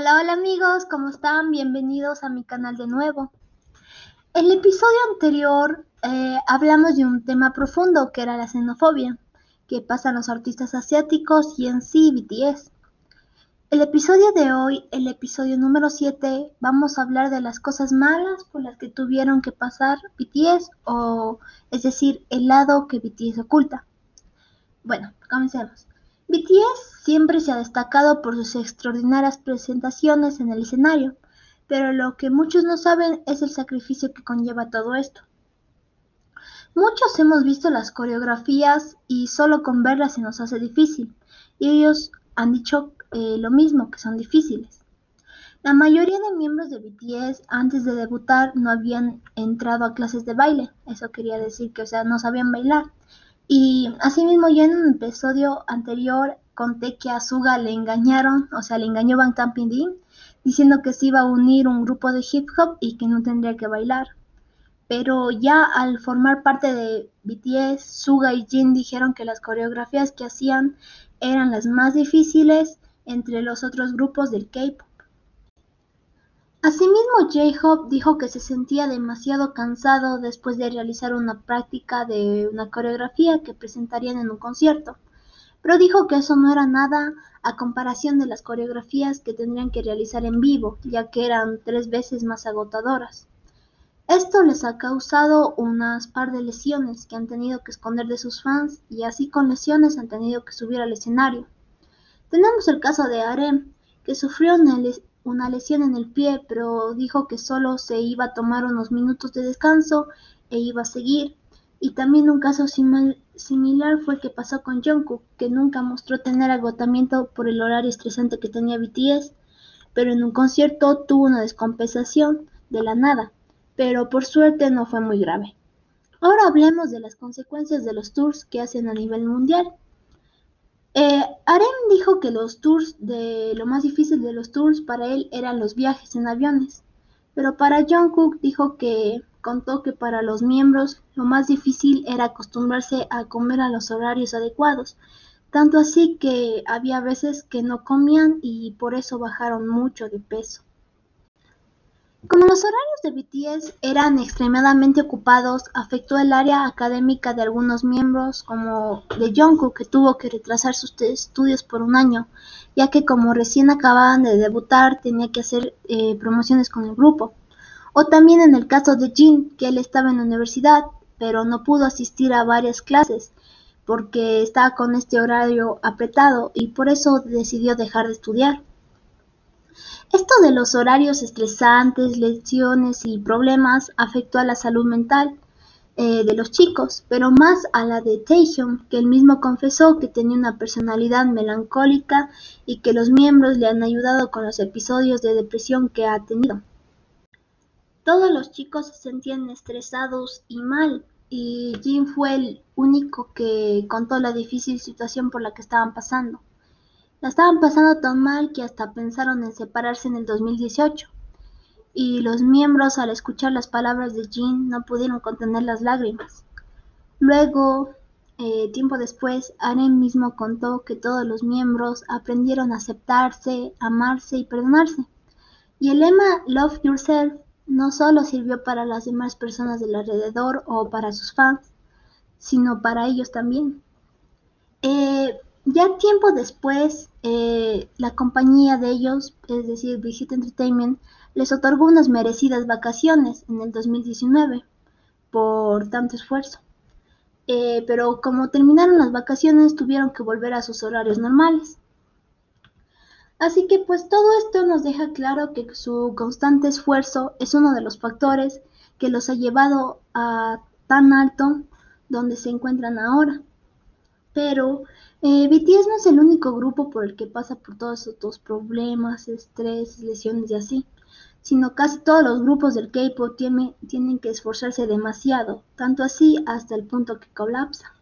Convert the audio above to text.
Hola, hola amigos, ¿cómo están? Bienvenidos a mi canal de nuevo. El episodio anterior eh, hablamos de un tema profundo que era la xenofobia, que pasan los artistas asiáticos y en sí BTS. El episodio de hoy, el episodio número 7, vamos a hablar de las cosas malas por las que tuvieron que pasar BTS o es decir, el lado que BTS oculta. Bueno, comencemos. BTS siempre se ha destacado por sus extraordinarias presentaciones en el escenario, pero lo que muchos no saben es el sacrificio que conlleva todo esto. Muchos hemos visto las coreografías y solo con verlas se nos hace difícil, y ellos han dicho eh, lo mismo, que son difíciles. La mayoría de miembros de BTS antes de debutar no habían entrado a clases de baile, eso quería decir que, o sea, no sabían bailar. Y asimismo ya en un episodio anterior conté que a Suga le engañaron, o sea, le engañó Bangtan Din diciendo que se iba a unir un grupo de hip hop y que no tendría que bailar. Pero ya al formar parte de BTS, Suga y Jin dijeron que las coreografías que hacían eran las más difíciles entre los otros grupos del K-pop. Asimismo, J-Hope dijo que se sentía demasiado cansado después de realizar una práctica de una coreografía que presentarían en un concierto, pero dijo que eso no era nada a comparación de las coreografías que tendrían que realizar en vivo, ya que eran tres veces más agotadoras. Esto les ha causado unas par de lesiones que han tenido que esconder de sus fans y así con lesiones han tenido que subir al escenario. Tenemos el caso de Arem, que sufrió una, una lesión en el pie, pero dijo que solo se iba a tomar unos minutos de descanso e iba a seguir. Y también un caso similar fue el que pasó con Jungkook, que nunca mostró tener agotamiento por el horario estresante que tenía BTS, pero en un concierto tuvo una descompensación de la nada, pero por suerte no fue muy grave. Ahora hablemos de las consecuencias de los tours que hacen a nivel mundial. Que los tours de lo más difícil de los tours para él eran los viajes en aviones, pero para Jungkook dijo que contó que para los miembros lo más difícil era acostumbrarse a comer a los horarios adecuados, tanto así que había veces que no comían y por eso bajaron mucho de peso. Como los horarios de BTS eran extremadamente ocupados, afectó el área académica de algunos miembros, como de Jungkook, que tuvo que retrasar sus estudios por un año, ya que como recién acababan de debutar tenía que hacer eh, promociones con el grupo. O también en el caso de Jin, que él estaba en la universidad, pero no pudo asistir a varias clases porque estaba con este horario apretado y por eso decidió dejar de estudiar. Esto de los horarios estresantes, lesiones y problemas afectó a la salud mental eh, de los chicos, pero más a la de Taehyung, que él mismo confesó que tenía una personalidad melancólica y que los miembros le han ayudado con los episodios de depresión que ha tenido. Todos los chicos se sentían estresados y mal, y Jin fue el único que contó la difícil situación por la que estaban pasando. La estaban pasando tan mal que hasta pensaron en separarse en el 2018, y los miembros al escuchar las palabras de Jean no pudieron contener las lágrimas. Luego, eh, tiempo después, Aren mismo contó que todos los miembros aprendieron a aceptarse, amarse y perdonarse. Y el lema Love Yourself no solo sirvió para las demás personas del alrededor o para sus fans, sino para ellos también. Eh, ya tiempo después, eh, la compañía de ellos, es decir, Brigitte Entertainment, les otorgó unas merecidas vacaciones en el 2019 por tanto esfuerzo. Eh, pero como terminaron las vacaciones, tuvieron que volver a sus horarios normales. Así que pues todo esto nos deja claro que su constante esfuerzo es uno de los factores que los ha llevado a tan alto donde se encuentran ahora. Pero eh, BTS no es el único grupo por el que pasa por todos estos problemas, estrés, lesiones y así, sino casi todos los grupos del K-pop tienen, tienen que esforzarse demasiado, tanto así hasta el punto que colapsa.